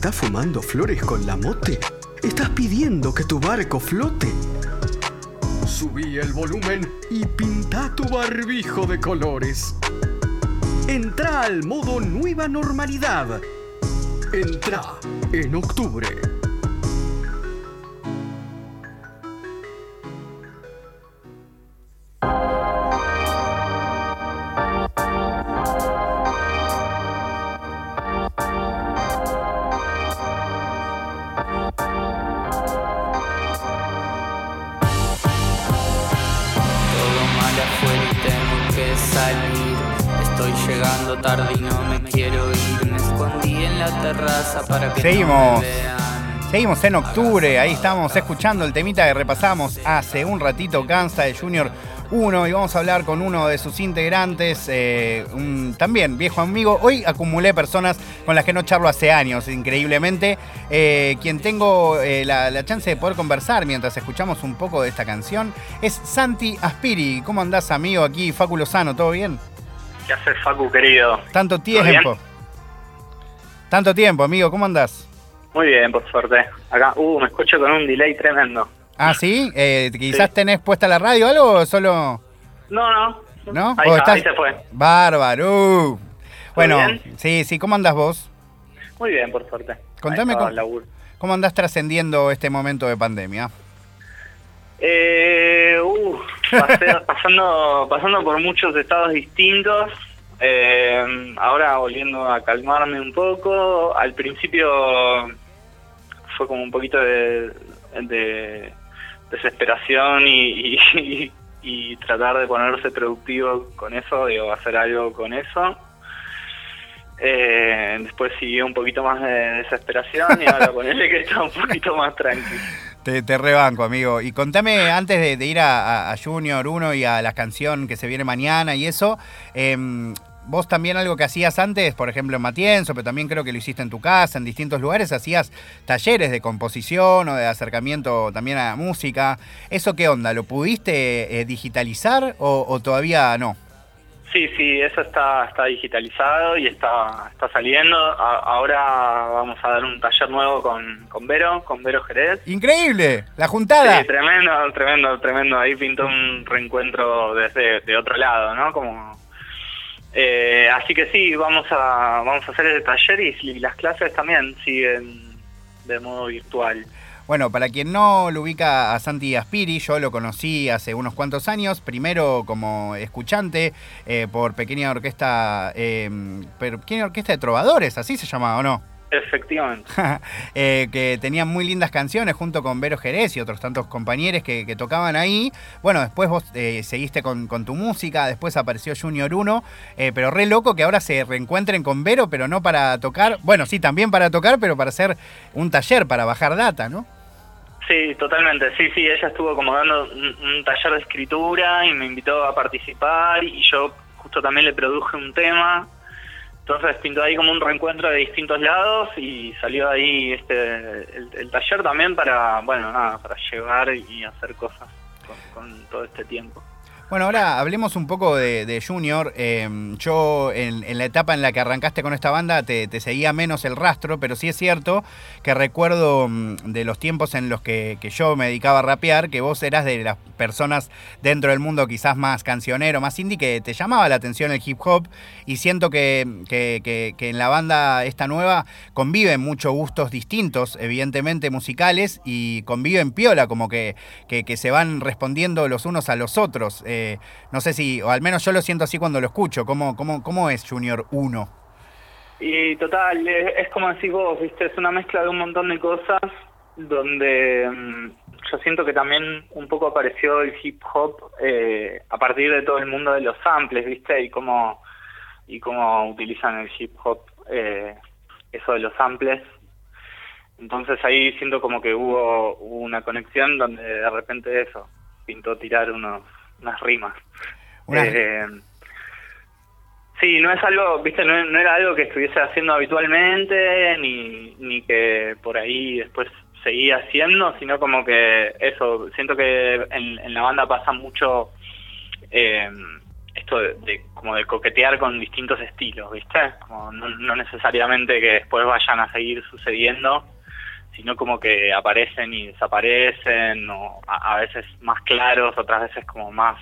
¿Estás fumando flores con la mote? ¿Estás pidiendo que tu barco flote? Subí el volumen y pinta tu barbijo de colores. Entra al modo nueva normalidad. Entra en octubre. Salir. Estoy llegando tarde y no me quiero ir. Me escondí en la terraza para que Seguimos. no me vean. Seguimos en octubre, ahí estamos escuchando el temita que repasamos hace un ratito, Cansa de Junior 1, y vamos a hablar con uno de sus integrantes, eh, un también viejo amigo. Hoy acumulé personas con las que no charlo hace años, increíblemente, eh, quien tengo eh, la, la chance de poder conversar mientras escuchamos un poco de esta canción, es Santi Aspiri. ¿Cómo andás, amigo? Aquí, Facu Lozano, ¿todo bien? ¿Qué haces, Facu, querido? Tanto tiempo. Tanto tiempo, amigo, ¿cómo andás? Muy bien, por suerte. Acá, uh, me escucho con un delay tremendo. Ah, ¿sí? Eh, quizás Sí. tenés puesta la radio o algo o solo... No, no. ¿No? Ahí, ¿O está, estás- ahí se fue. Bárbaro. Bueno, bien? sí, sí, ¿cómo andás vos? Muy bien, por suerte. Contame cómo-. ¿Cómo andás trascendiendo este momento de pandemia? Eh, uh, pasé- pasando, pasando por muchos estados distintos. Eh, ahora volviendo a calmarme un poco. Al principio fue como un poquito de, de desesperación y, y, tratar de ponerse productivo con eso, digo, hacer algo con eso. Eh, después siguió un poquito más de desesperación y ahora ponele que está un poquito más tranquilo. Te, rebanco, amigo. Y contame, antes de, ir a, a- Junior 1 y a la canción que se viene mañana y eso, em, vos también algo que hacías antes, por ejemplo en Matienzo, pero también creo que lo hiciste en tu casa, en distintos lugares, hacías talleres de composición o de acercamiento también a la música. ¿Eso qué onda? ¿Lo pudiste eh, digitalizar o, o todavía no? Sí, sí, eso está, está digitalizado y está, está saliendo. A- ahora vamos a dar un taller nuevo con, con Vero, con Vero Jerez. ¡Increíble! ¡La juntada! Sí, tremendo, tremendo, tremendo. Ahí pintó un reencuentro desde de otro lado, ¿no? Como eh, así que sí, vamos a vamos a hacer ese taller y, y las clases también siguen de modo virtual. Bueno, para quien no lo ubica a Santi Aspiri, yo lo conocí hace unos cuantos años, primero como escuchante eh, por Pequeña Orquesta, eh, Pequeña Orquesta de Trovadores, así se llamaba, ¿o no? Efectivamente. Eh, que tenían muy lindas canciones junto con Vero Jerez y otros tantos compañeros que, que tocaban ahí. Bueno, después vos eh, seguiste con, con tu música, después apareció Junior 1, eh, pero re loco que ahora se reencuentren con Vero, pero no para tocar, bueno, sí, también para tocar, pero para hacer un taller, para bajar data, ¿no? Sí, totalmente. Sí, sí, ella estuvo como dando un, un taller de escritura y me invitó a participar y yo justo también le produje un tema. Entonces pintó ahí como un reencuentro de distintos lados y salió ahí este el, taller también para, bueno, nada, para llevar y hacer cosas con todo este tiempo. Bueno, ahora hablemos un poco de, Junior. Eh, yo en, en la etapa en la que arrancaste con esta banda te, seguía menos el rastro, pero sí es cierto que recuerdo mm, de los tiempos en los que, yo me dedicaba a rapear, que vos eras de las personas dentro del mundo quizás más cancionero, más indie, que te llamaba la atención el hip hop y siento que, que- en la banda esta nueva conviven muchos gustos distintos, evidentemente musicales, y conviven piola, como que se van respondiendo los unos a los otros. Eh, no sé si, o al menos yo lo siento así cuando lo escucho. ¿Cómo, cómo, cómo es Junior 1? Y total, es, como decís vos, ¿viste? Es una mezcla de un montón de cosas donde mm, yo siento que también un poco apareció el hip hop eh, a partir de todo el mundo de los samples, ¿viste? Y cómo, y cómo utilizan el hip hop, eh, eso de los samples. Entonces ahí siento como que hubo una conexión donde de repente eso, pintó tirar unos, unas rimas. Eh, Sí, no es algo, viste, no, no era algo que estuviese haciendo habitualmente, ni, ni que por ahí después seguía haciendo, sino como que eso, siento que en, en la banda pasa mucho eh, esto de, como de coquetear con distintos estilos, ¿viste? Como no, necesariamente que después vayan a seguir sucediendo, sino como que aparecen y desaparecen, o a, veces más claros, otras veces como más,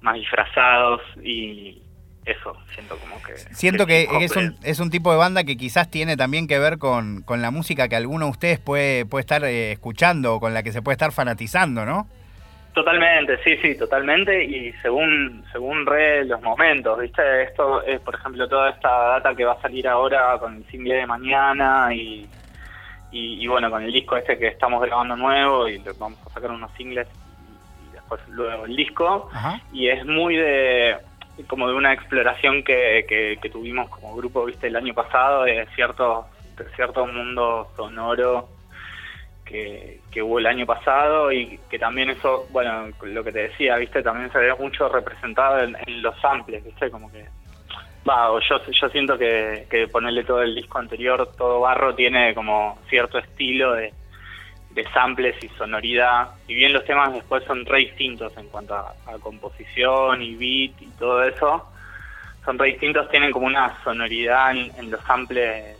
más disfrazados y eso, siento como que... Siento que, es, un, es un tipo de banda que quizás tiene también que ver con, con la música que alguno de ustedes puede, puede estar eh, escuchando o con la que se puede estar fanatizando, ¿no? Totalmente, sí, sí, totalmente, y según según re los momentos, ¿viste? Esto es, por ejemplo, toda esta data que va a salir ahora con el single de mañana y, y, bueno, con el disco este que estamos grabando nuevo y vamos a sacar unos singles y, después luego el disco, y es muy de como de una exploración que, que, que, tuvimos como grupo, ¿viste? El año pasado de cierto, de cierto mundo sonoro que, hubo el año pasado y que también eso, bueno, lo que te decía, viste, también se ve mucho representado en, los samples, viste, como que, va, yo, yo siento que, que ponerle todo el disco anterior, todo barro, tiene como cierto estilo de, de samples y sonoridad, y bien los temas después son re distintos en cuanto a, a composición y beat y todo eso, son re distintos, tienen como una sonoridad en los samples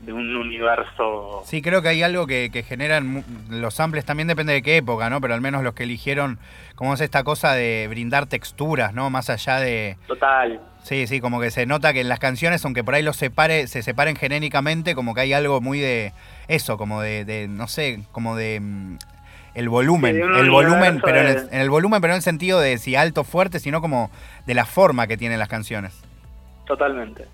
de un universo. Sí, creo que hay algo que, que, generan los samples, también depende de qué época, ¿no? Pero al menos los que eligieron, como es esta cosa de brindar texturas, ¿no? Más allá de... Total. Sí, sí, como que se nota que en las canciones, aunque por ahí los separe, se separen genéricamente, como que hay algo muy de eso, como de, de no sé, como de... Mm, el volumen, el volumen, pero en el, en el volumen, pero en el sentido de si alto, fuerte, sino como de la forma que tienen las canciones. Totalmente.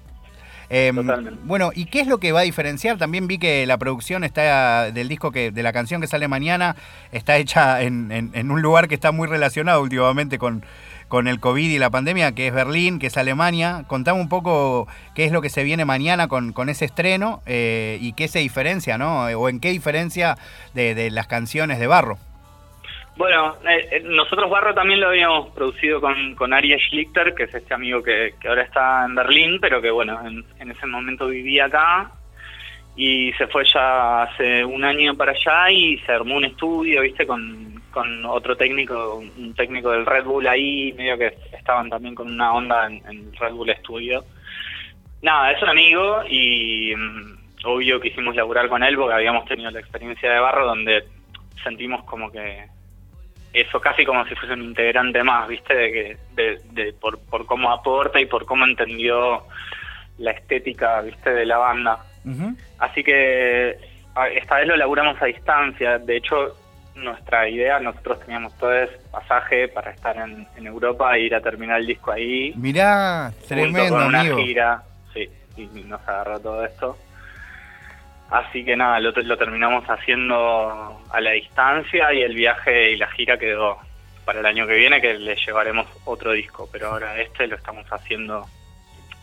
Em, bueno, ¿y qué es lo que va a diferenciar? También vi que la producción está del disco que, de la canción que sale mañana, está hecha en, en, un lugar que está muy relacionado últimamente con, con el COVID y la pandemia, que es Berlín, que es Alemania. Contame un poco qué es lo que se viene mañana con, con ese estreno eh, y qué se diferencia, ¿no? O en qué diferencia de, las canciones de Barro. Bueno, eh, eh, nosotros Barro también lo habíamos producido con, con Aries Schlichter, que es este amigo que, ahora está en Berlín, pero que bueno, en, ese momento vivía acá y se fue ya hace un año para allá y se armó un estudio, viste, con, con otro técnico, un técnico del Red Bull ahí, medio que estaban también con una onda en, en Red Bull Studio. Nada, es un amigo y mm, obvio que hicimos laburar con él porque habíamos tenido la experiencia de Barro donde sentimos como que eso casi como si fuese un integrante más, ¿viste? De, que, de, por, por cómo aporta y por cómo entendió la estética, ¿viste? De la banda. Así que esta vez lo laburamos a distancia. De hecho, nuestra idea, nosotros teníamos todo ese pasaje para estar en, Europa e ir a terminar el disco ahí. Mirá, tremendo, con una gira. Sí, y nos agarró todo esto. Así que nada, lo, lo terminamos haciendo a la distancia y el viaje y la gira quedó para el año que viene que le llevaremos otro disco, pero ahora este lo estamos haciendo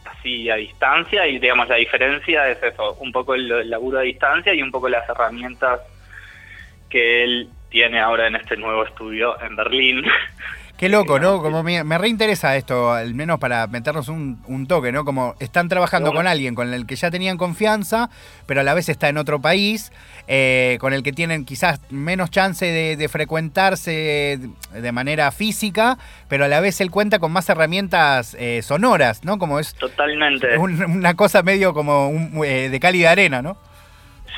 así a distancia y digamos la diferencia es eso, un poco el, laburo a distancia y un poco las herramientas que él tiene ahora en este nuevo estudio en Berlín, Qué loco, ¿no? Como me, reinteresa esto, al menos para meternos un, toque, ¿no? Como están trabajando con alguien con el que ya tenían confianza, pero a la vez está en otro país, eh, con el que tienen quizás menos chance de, frecuentarse de manera física, pero a la vez él cuenta con más herramientas eh, sonoras, ¿no? Como es. Totalmente. una cosa medio como eh, de cálida arena, ¿no?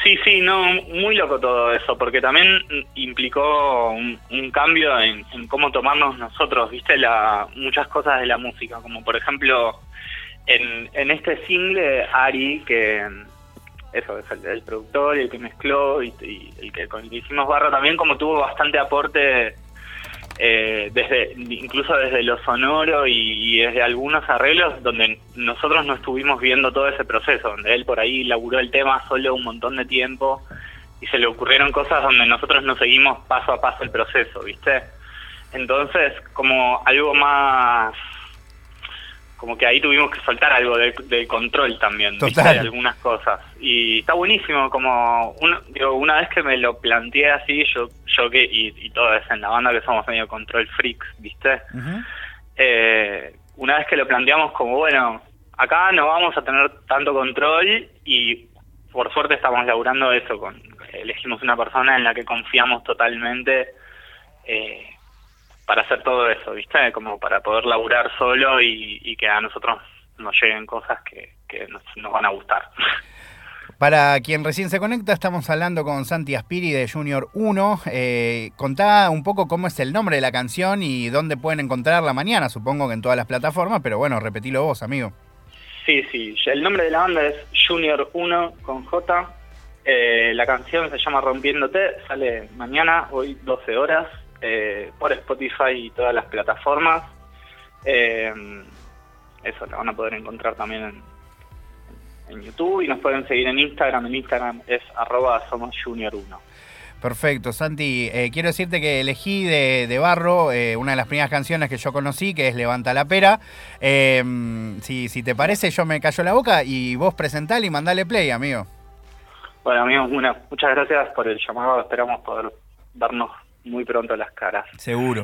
Sí, sí, no, muy loco todo eso, porque también implicó un, cambio en, cómo tomarnos nosotros, viste, la, muchas cosas de la música, como por ejemplo en, en este single Ari, que eso es el, productor y el que mezcló y, el que con el que hicimos barra también como tuvo bastante aporte eh, desde incluso desde lo sonoro y, desde algunos arreglos donde nosotros no estuvimos viendo todo ese proceso, donde él por ahí laburó el tema solo un montón de tiempo y se le ocurrieron cosas donde nosotros no seguimos paso a paso el proceso, ¿viste? Entonces, como algo más como que ahí tuvimos que soltar algo del control también de algunas cosas. Y está buenísimo como digo, una vez que me lo planteé así yo yo que y, y todo es en la banda que somos medio control freaks viste eh, una vez que lo planteamos como bueno acá no vamos a tener tanto control y por suerte estamos laburando eso con elegimos una persona en la que confiamos totalmente eh, para hacer todo eso, ¿viste? Como para poder laburar solo y, que a nosotros nos lleguen cosas que, nos, van a gustar. Para quien recién se conecta, estamos hablando con Santi Aspiri de Junior 1. Eh, contá un poco cómo es el nombre de la canción y dónde pueden encontrarla mañana, supongo que en todas las plataformas, pero bueno, repetilo vos, amigo. Sí, sí, el nombre de la banda es Junior 1 con J. Eh, la canción se llama Rompiéndote, sale mañana, hoy 12 horas, eh, por Spotify y todas las plataformas. Eh, eso, la van a poder encontrar también en, en, YouTube y nos pueden seguir en Instagram. En Instagram es arroba somos junior 1. Perfecto, Santi. Eh, quiero decirte que elegí de, Barro eh, una de las primeras canciones que yo conocí, que es Levanta la Pera. Si, si te parece, yo me callo la boca y vos presentale y mandale play, amigo. Bueno, amigos, muchas gracias por el llamado. Esperamos poder darnos muy pronto las caras. Seguro.